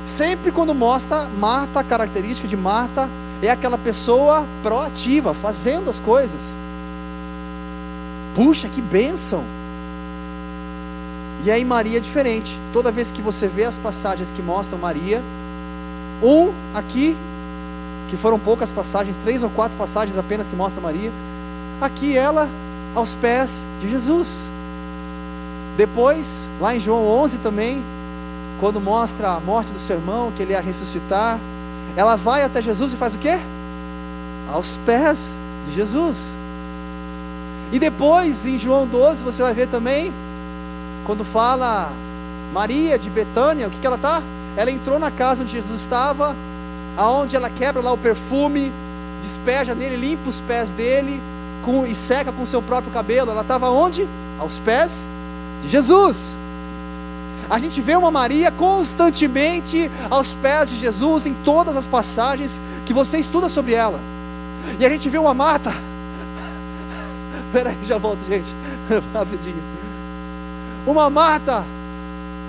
Sempre quando mostra Marta, a característica de Marta é aquela pessoa proativa, fazendo as coisas. Puxa, que bênção! E aí Maria é diferente. Toda vez que você vê as passagens que mostram Maria, um aqui, que foram poucas passagens, três ou quatro passagens apenas que mostra Maria. Aqui ela aos pés de Jesus. Depois, lá em João 11 também, quando mostra a morte do seu irmão, que ele ia ressuscitar, ela vai até Jesus e faz o quê? Aos pés de Jesus. E depois, em João 12, você vai ver também, quando fala Maria de Betânia, o que, que ela está? Ela entrou na casa onde Jesus estava, aonde ela quebra lá o perfume, despeja nele, limpa os pés dele com, e seca com o seu próprio cabelo. Ela estava onde? Aos pés de Jesus. A gente vê uma Maria constantemente aos pés de Jesus em todas as passagens que você estuda sobre ela. E a gente vê uma Marta. (laughs) Peraí, já volto, gente. (laughs) Rapidinho. Uma Marta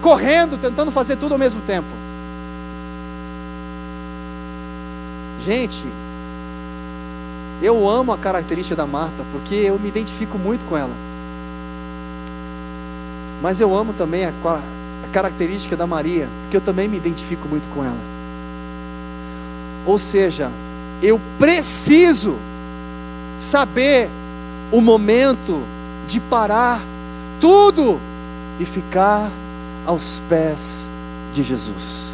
correndo, tentando fazer tudo ao mesmo tempo. Gente, eu amo a característica da Marta, porque eu me identifico muito com ela. Mas eu amo também a, característica da Maria, porque eu também me identifico muito com ela. Ou seja, eu preciso saber o momento de parar tudo e ficar aos pés de Jesus.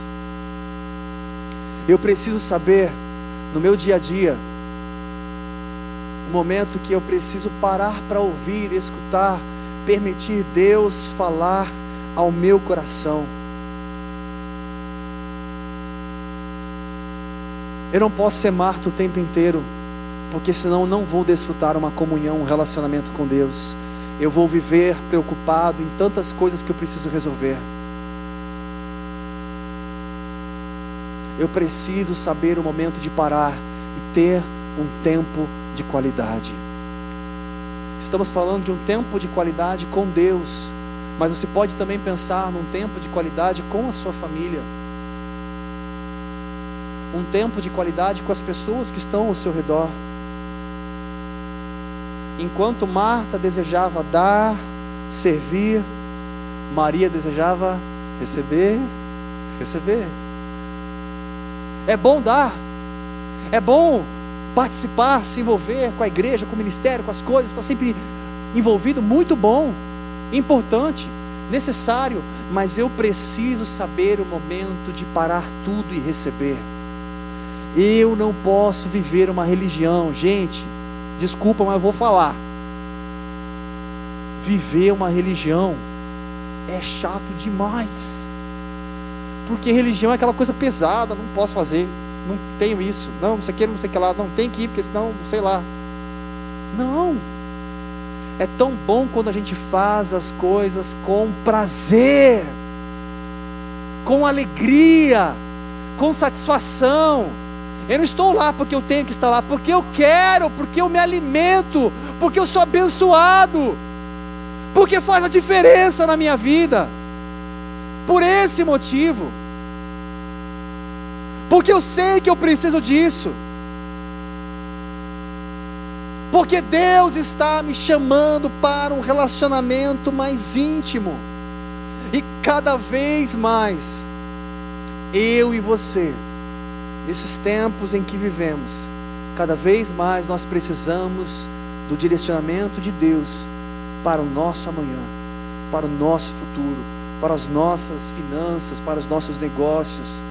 Eu preciso saber no meu dia a dia o momento que eu preciso parar para ouvir, escutar, permitir Deus falar ao meu coração. Eu não posso ser Marta o tempo inteiro, porque senão não vou desfrutar uma comunhão, um relacionamento com Deus. Eu vou viver preocupado em tantas coisas que eu preciso resolver. Eu preciso saber o momento de parar e ter um tempo de qualidade. Estamos falando de um tempo de qualidade com Deus, mas você pode também pensar num tempo de qualidade com a sua família. Um tempo de qualidade com as pessoas que estão ao seu redor. Enquanto Marta desejava dar, servir, Maria desejava receber, receber. É bom dar, é bom participar, se envolver com a igreja, com o ministério, com as coisas, está sempre envolvido, muito bom, importante, necessário, mas eu preciso saber o momento de parar tudo e receber. Eu não posso viver uma religião, gente, desculpa, mas eu vou falar. Viver uma religião é chato demais. Porque religião é aquela coisa pesada, não posso fazer, não tenho isso, não, não sei o que, não sei o que lá, não tem que ir, porque senão, sei lá. Não. É tão bom quando a gente faz as coisas com prazer, com alegria, com satisfação. Eu não estou lá porque eu tenho que estar lá, porque eu quero, porque eu me alimento, porque eu sou abençoado, porque faz a diferença na minha vida. Por esse motivo. Porque eu sei que eu preciso disso. Porque Deus está me chamando para um relacionamento mais íntimo. E cada vez mais, eu e você, nesses tempos em que vivemos, cada vez mais nós precisamos do direcionamento de Deus para o nosso amanhã, para o nosso futuro, para as nossas finanças, para os nossos negócios,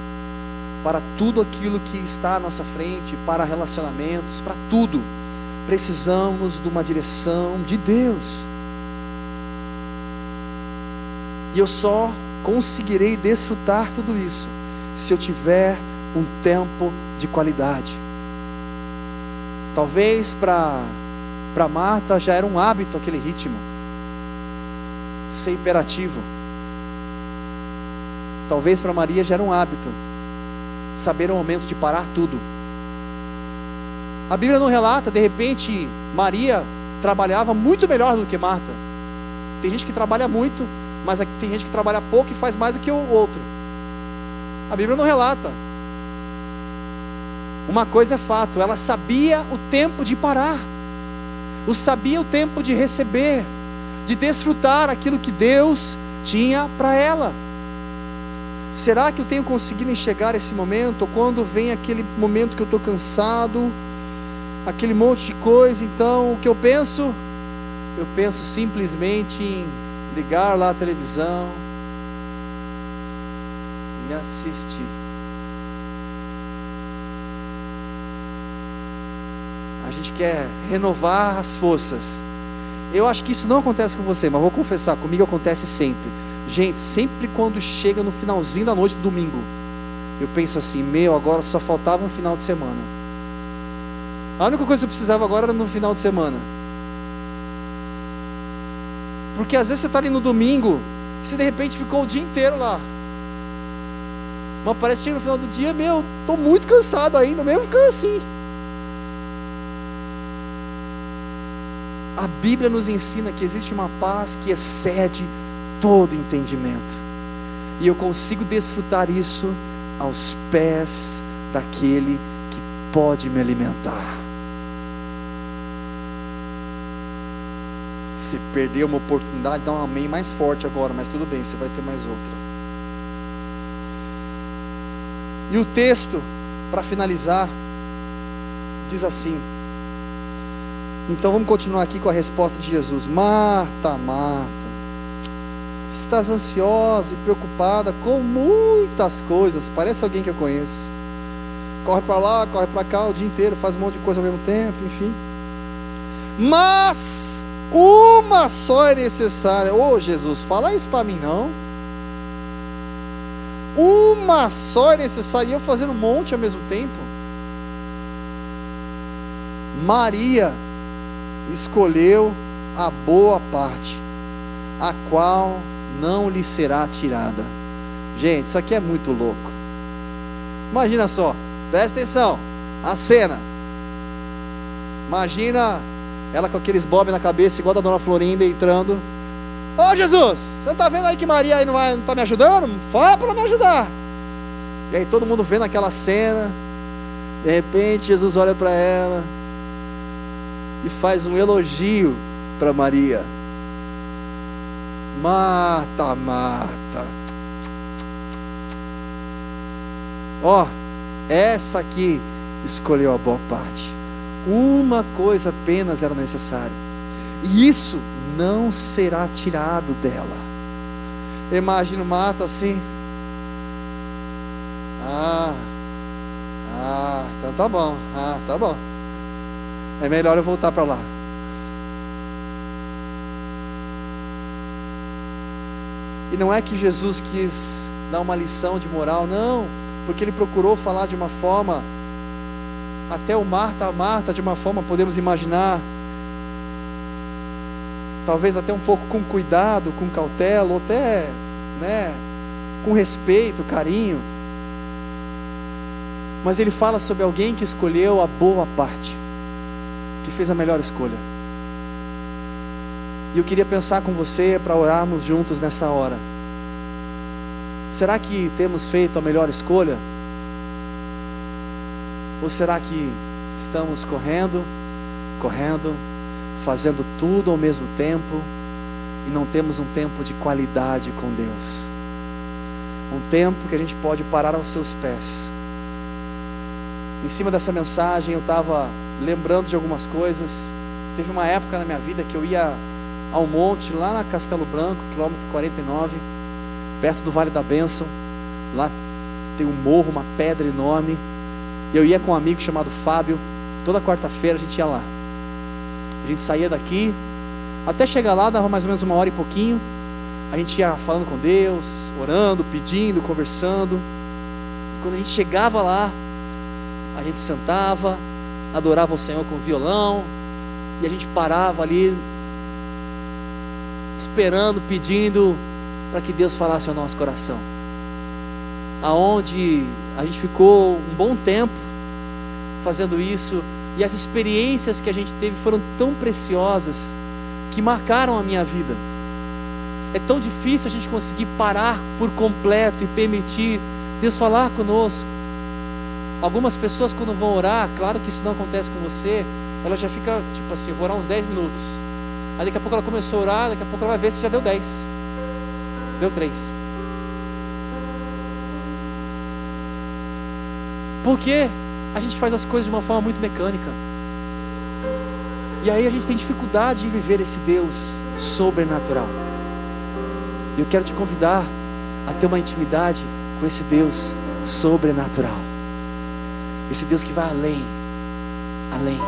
para tudo aquilo que está à nossa frente, para relacionamentos, para tudo. Precisamos de uma direção de Deus. E eu só conseguirei desfrutar tudo isso se eu tiver um tempo de qualidade. Talvez para Marta já era um hábito aquele ritmo, ser imperativo. Talvez para Maria já era um hábito saber o momento de parar tudo. A Bíblia não relata, de repente, Maria trabalhava muito melhor do que Marta. Tem gente que trabalha muito, mas tem gente que trabalha pouco e faz mais do que o outro. A Bíblia não relata. Uma coisa é fato, ela sabia o tempo de parar, o sabia o tempo de receber, de desfrutar aquilo que Deus tinha para ela. Será que eu tenho conseguido enxergar esse momento? Ou quando vem aquele momento que eu estou cansado, aquele monte de coisa, então o que eu penso? Eu penso simplesmente em ligar lá a televisão e assistir. A gente quer renovar as forças. Eu acho que isso não acontece com você, mas vou confessar, comigo acontece sempre Gente, sempre quando chega no finalzinho da noite do domingo, eu penso assim: meu, agora só faltava um final de semana. A única coisa que eu precisava agora era no final de semana. Porque às vezes você está ali no domingo, e você de repente ficou o dia inteiro lá. Mas parece que no final do dia, meu, estou muito cansado ainda, mesmo ficando assim. A Bíblia nos ensina que existe uma paz que excede todo entendimento. E eu consigo desfrutar isso aos pés daquele que pode me alimentar. Se perder uma oportunidade, dá um amém mais forte agora, mas tudo bem, você vai ter mais outra. E o texto, para finalizar, diz assim: então vamos continuar aqui com a resposta de Jesus. Marta, Marta estás ansiosa e preocupada com muitas coisas. Parece alguém que eu conheço. Corre para lá, corre para cá o dia inteiro, faz um monte de coisa ao mesmo tempo, enfim. Mas uma só é necessária. Ô oh, Jesus, fala isso para mim não. Uma só é necessária. E eu fazendo um monte ao mesmo tempo. Maria escolheu a boa parte, a qual não lhe será tirada. Gente, isso aqui é muito louco. Imagina só, presta atenção, a cena. Imagina ela com aqueles bob na cabeça, igual da dona Florinda, entrando. Ô Jesus, você não está vendo aí que Maria aí não está me ajudando? Fala para me ajudar. E aí todo mundo vendo aquela cena. De repente Jesus olha para ela e faz um elogio para Maria. Marta, Marta. Ó, oh, essa aqui escolheu a boa parte. Uma coisa apenas era necessária. E isso não será tirado dela. Imagino Marta assim. Ah, ah, então tá bom. Ah, tá bom. É melhor eu voltar para lá. E não é que Jesus quis dar uma lição de moral, não, porque ele procurou falar de uma forma, até o Marta, Marta, de uma forma podemos imaginar, talvez até um pouco com cuidado, com cautela, ou até, né, com respeito, carinho. Mas ele fala sobre alguém que escolheu a boa parte, que fez a melhor escolha. E eu queria pensar com você para orarmos juntos nessa hora. Será que temos feito a melhor escolha? Ou será que estamos correndo, correndo, fazendo tudo ao mesmo tempo e não temos um tempo de qualidade com Deus? Um tempo que a gente pode parar aos seus pés. Em cima dessa mensagem eu estava lembrando de algumas coisas. Teve uma época na minha vida que eu ia ao monte, lá na Castelo Branco, quilômetro 49, perto do Vale da Bênção. Lá tem um morro, uma pedra enorme. Eu ia com um amigo chamado Fábio. Toda quarta-feira a gente ia lá. A gente saía daqui, até chegar lá dava mais ou menos uma hora e pouquinho. A gente ia falando com Deus, orando, pedindo, conversando. E quando a gente chegava lá, a gente sentava, adorava o Senhor com o violão, e a gente parava ali esperando, pedindo para que Deus falasse ao nosso coração. Aonde a gente ficou um bom tempo fazendo isso e as experiências que a gente teve foram tão preciosas que marcaram a minha vida. É tão difícil a gente conseguir parar por completo e permitir Deus falar conosco. Algumas pessoas quando vão orar, claro que isso não acontece com você, ela já fica tipo assim, eu vou orar uns 10 minutos. Aí daqui a pouco ela começou a orar, daqui a pouco ela vai ver se já deu 10. Deu 3. Porque a gente faz as coisas de uma forma muito mecânica. E aí a gente tem dificuldade de viver esse Deus sobrenatural. E eu quero te convidar a ter uma intimidade com esse Deus sobrenatural. Esse Deus que vai além, além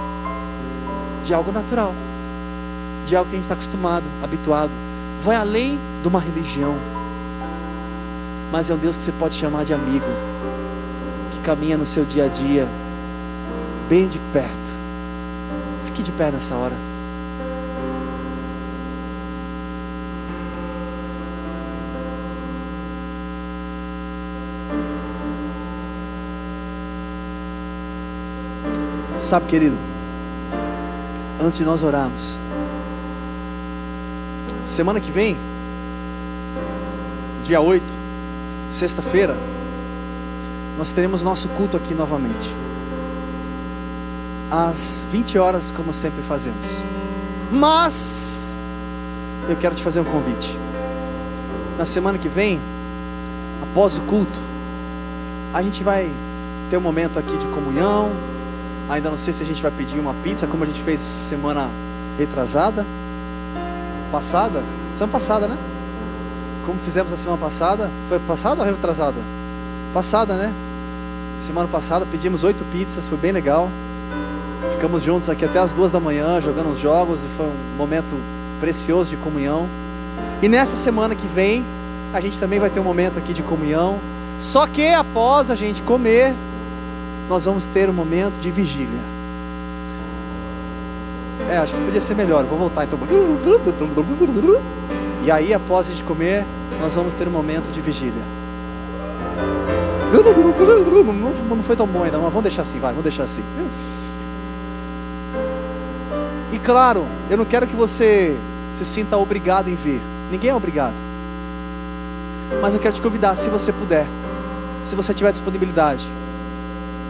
de algo natural de algo que a gente está acostumado, habituado. Vai além de uma religião. Mas é um Deus que você pode chamar de amigo, caminha no seu dia a dia, bem de perto. Fique de pé nessa hora. Sabe, querido, antes de nós orarmos, Semana que vem, dia 8, sexta-feira, nós teremos nosso culto aqui novamente. Às 20 horas, como sempre fazemos. Mas eu quero te fazer um convite. Na semana que vem, após o culto, a gente vai ter um momento aqui de comunhão. Ainda não sei se a gente vai pedir uma pizza, como a gente fez semana retrasada passada, semana passada, né? Como fizemos a semana passada, foi passada ou retrasada? Passada, né? Semana passada pedimos oito pizzas, foi bem legal. Ficamos juntos aqui até as duas da manhã, jogando os jogos, e foi um momento precioso de comunhão. E nessa semana que vem, a gente também vai ter um momento aqui de comunhão. Só que após a gente comer, nós vamos ter um momento de vigília. É, acho que podia ser melhor. Vou voltar então. E aí, após a gente comer, nós vamos ter um momento de vigília. Não foi tão bom ainda, mas vamos deixar assim, vai, vamos deixar assim. E claro, eu não quero que você se sinta obrigado em vir. Ninguém é obrigado. Mas eu quero te convidar, se você puder, se você tiver disponibilidade.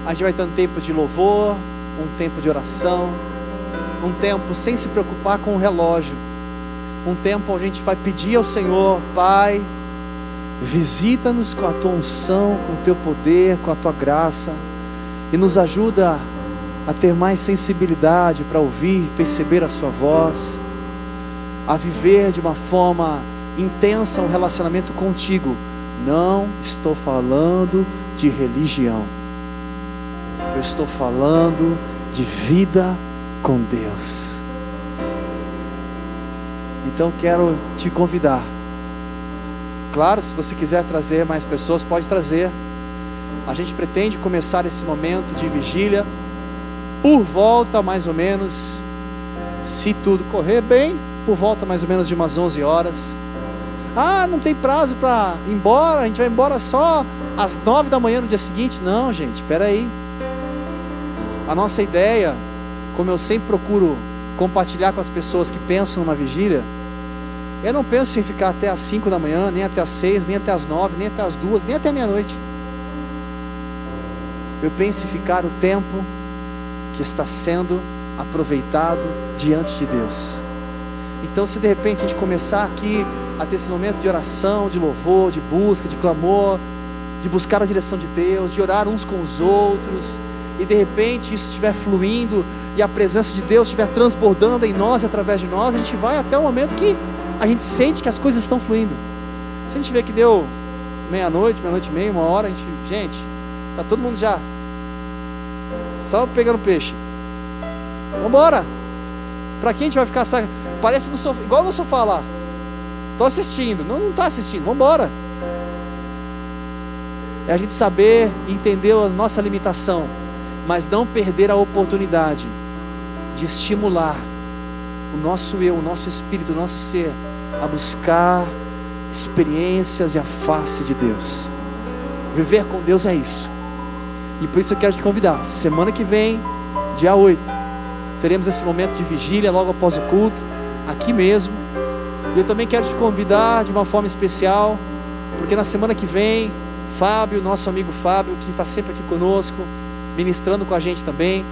A gente vai ter um tempo de louvor, um tempo de oração, um tempo sem se preocupar com o relógio, um tempo onde a gente vai pedir ao Senhor, Pai, visita-nos com a tua unção, com o teu poder, com a tua graça, e nos ajuda a ter mais sensibilidade para ouvir, perceber a Sua voz, a viver de uma forma intensa um relacionamento contigo. Não estou falando de religião, eu estou falando de vida com Deus. Então quero te convidar. Claro, se você quiser trazer mais pessoas, pode trazer. A gente pretende começar esse momento de vigília por volta mais ou menos, se tudo correr bem, por volta mais ou menos de umas 11 horas. Ah, não tem prazo para ir embora, a gente vai embora só às 9 da manhã no dia seguinte. Não, gente, espera aí. A nossa ideia, como eu sempre procuro compartilhar com as pessoas que pensam numa vigília, eu não penso em ficar até às 5 da manhã, nem até às 6, nem até às 9, nem até às 2, nem até meia-noite. Eu penso em ficar o tempo que está sendo aproveitado diante de Deus. Então, se de repente a gente começar aqui a ter esse momento de oração, de louvor, de busca, de clamor, de buscar a direção de Deus, de orar uns com os outros, e de repente isso estiver fluindo e a presença de Deus estiver transbordando em nós e através de nós, a gente vai até o momento que a gente sente que as coisas estão fluindo. Se a gente vê que deu meia-noite, meia-noite e meia, uma hora, a gente, gente, tá todo mundo já só pegando peixe. Vamos embora. Para quem a gente vai ficar parece no sofá, igual no sofá lá. Tô assistindo, não não tá assistindo. Vamos embora. É a gente saber entender a nossa limitação, mas não perder a oportunidade de estimular o nosso eu, o nosso espírito, o nosso ser a buscar experiências e a face de Deus. Viver com Deus é isso. E por isso eu quero te convidar. Semana que vem, dia 8, teremos esse momento de vigília logo após o culto, aqui mesmo. E eu também quero te convidar de uma forma especial, porque na semana que vem, Fábio, nosso amigo Fábio, que está sempre aqui conosco, ministrando com a gente também,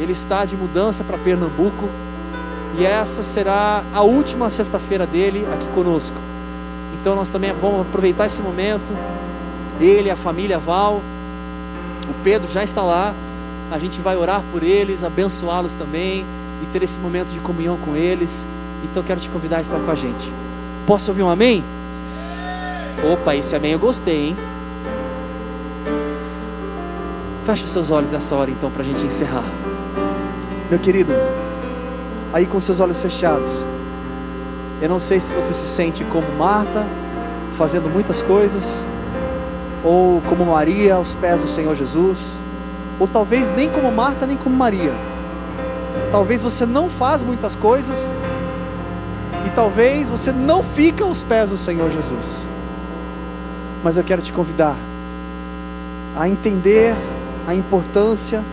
ele está de mudança para Pernambuco. E essa será a última sexta-feira dele aqui conosco. Então nós também vamos aproveitar esse momento, ele, a família Val o Pedro já está lá. A gente vai orar por eles, abençoá-los também e ter esse momento de comunhão com eles. Então quero te convidar a estar com a gente. Posso ouvir um amém? Opa, esse amém eu gostei, hein? Feche seus olhos nessa hora então para a gente encerrar. Meu querido, aí com seus olhos fechados, eu não sei se você se sente como Marta, fazendo muitas coisas, ou como Maria aos pés do Senhor Jesus, ou talvez nem como Marta nem como Maria. Talvez você não faz muitas coisas e talvez você não fica aos pés do Senhor Jesus. Mas eu quero te convidar a entender a importância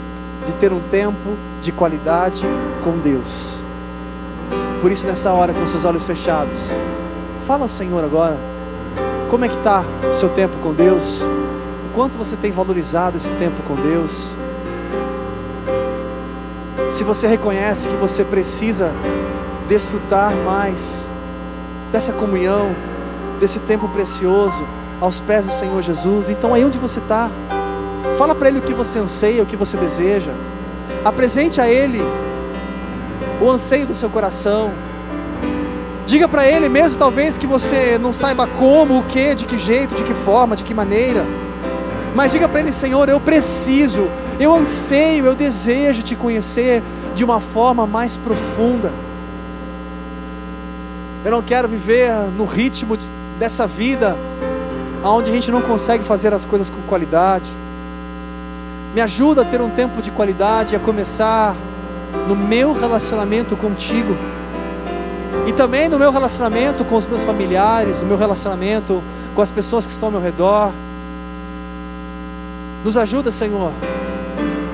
de ter um tempo de qualidade com Deus. Por isso, nessa hora, com seus olhos fechados, fala ao Senhor agora como é que está o seu tempo com Deus? O quanto você tem valorizado esse tempo com Deus? Se você reconhece que você precisa desfrutar mais dessa comunhão, desse tempo precioso aos pés do Senhor Jesus, então aí onde você está, fala para Ele o que você anseia, o que você deseja, apresente a Ele o anseio do seu coração, Diga para Ele, mesmo talvez que você não saiba como, o que, de que jeito, de que forma, de que maneira. Mas diga para Ele, Senhor, eu preciso, eu anseio, eu desejo te conhecer de uma forma mais profunda. Eu não quero viver no ritmo dessa vida, onde a gente não consegue fazer as coisas com qualidade. Me ajuda a ter um tempo de qualidade, a começar no meu relacionamento contigo. E também no meu relacionamento com os meus familiares, no meu relacionamento com as pessoas que estão ao meu redor. Nos ajuda, Senhor,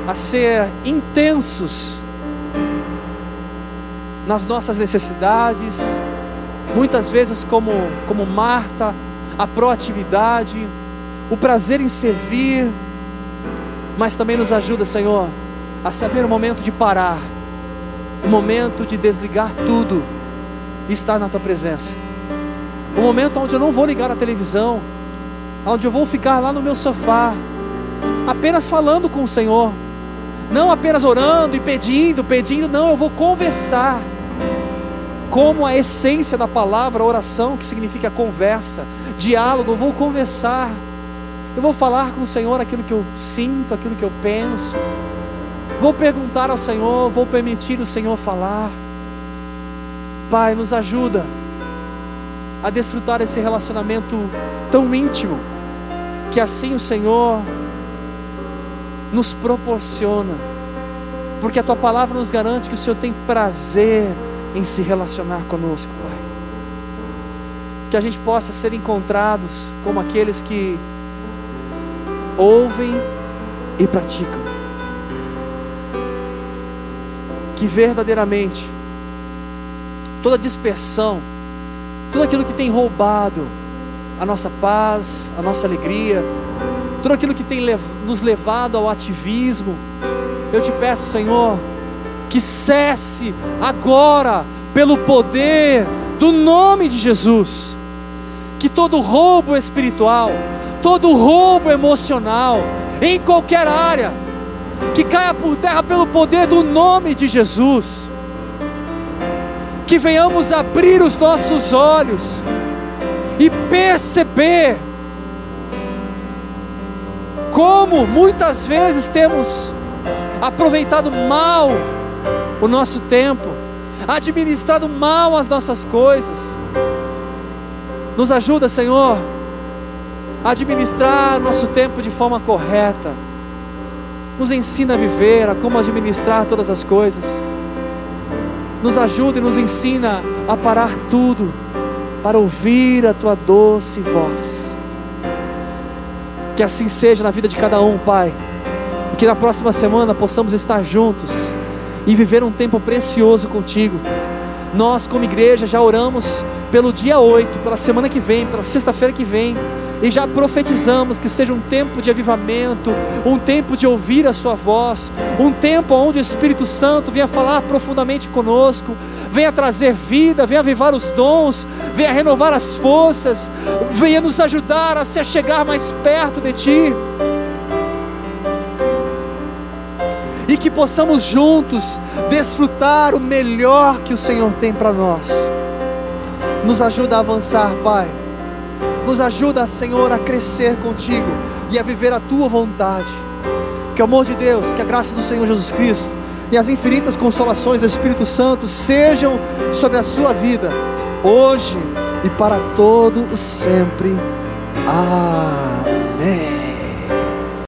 a ser intensos nas nossas necessidades, muitas vezes como, como Marta, a proatividade, o prazer em servir, mas também nos ajuda, Senhor, a saber o momento de parar, o momento de desligar tudo e estar na tua presença. O momento onde eu não vou ligar a televisão, onde eu vou ficar lá no meu sofá, apenas falando com o Senhor, não apenas orando e pedindo, pedindo, não, eu vou conversar como a essência da palavra oração, que significa conversa, diálogo, eu vou conversar, eu vou falar com o Senhor aquilo que eu sinto, aquilo que eu penso, vou perguntar ao Senhor, vou permitir o Senhor falar. Pai, nos ajuda a desfrutar esse relacionamento tão íntimo, que assim o Senhor nos proporciona, porque a tua palavra nos garante que o Senhor tem prazer em se relacionar conosco, Pai. Que a gente possa ser encontrados como aqueles que ouvem e praticam. Que verdadeiramente toda dispersão, tudo aquilo que tem roubado a nossa paz, a nossa alegria, tudo aquilo que tem nos levado ao ativismo, eu te peço, Senhor, que cesse agora, pelo poder do nome de Jesus. Que todo roubo espiritual, todo roubo emocional, em qualquer área, que caia por terra pelo poder do nome de Jesus. Que venhamos abrir os nossos olhos e perceber como muitas vezes temos aproveitado mal o nosso tempo, administrado mal as nossas coisas. Nos ajuda, Senhor, a administrar nosso tempo de forma correta. Nos ensina a viver, a como administrar todas as coisas. Nos ajuda e nos ensina a parar tudo para ouvir a tua doce voz. Que assim seja na vida de cada um, Pai. E que na próxima semana possamos estar juntos e viver um tempo precioso contigo. Nós, como igreja, já oramos pelo dia 8, pela semana que vem, pela sexta-feira que vem, e já profetizamos que seja um tempo de avivamento, um tempo de ouvir a Sua voz, um tempo onde o Espírito Santo venha falar profundamente conosco, venha trazer vida, venha avivar os dons, venha renovar as forças, venha nos ajudar a se chegar mais perto de Ti. e que possamos juntos desfrutar o melhor que o Senhor tem para nós. Nos ajuda a avançar, Pai. Nos ajuda, Senhor, a crescer contigo e a viver a tua vontade. Que o amor de Deus, que a graça do Senhor Jesus Cristo e as infinitas consolações do Espírito Santo sejam sobre a sua vida, hoje e para todo o sempre. Amém.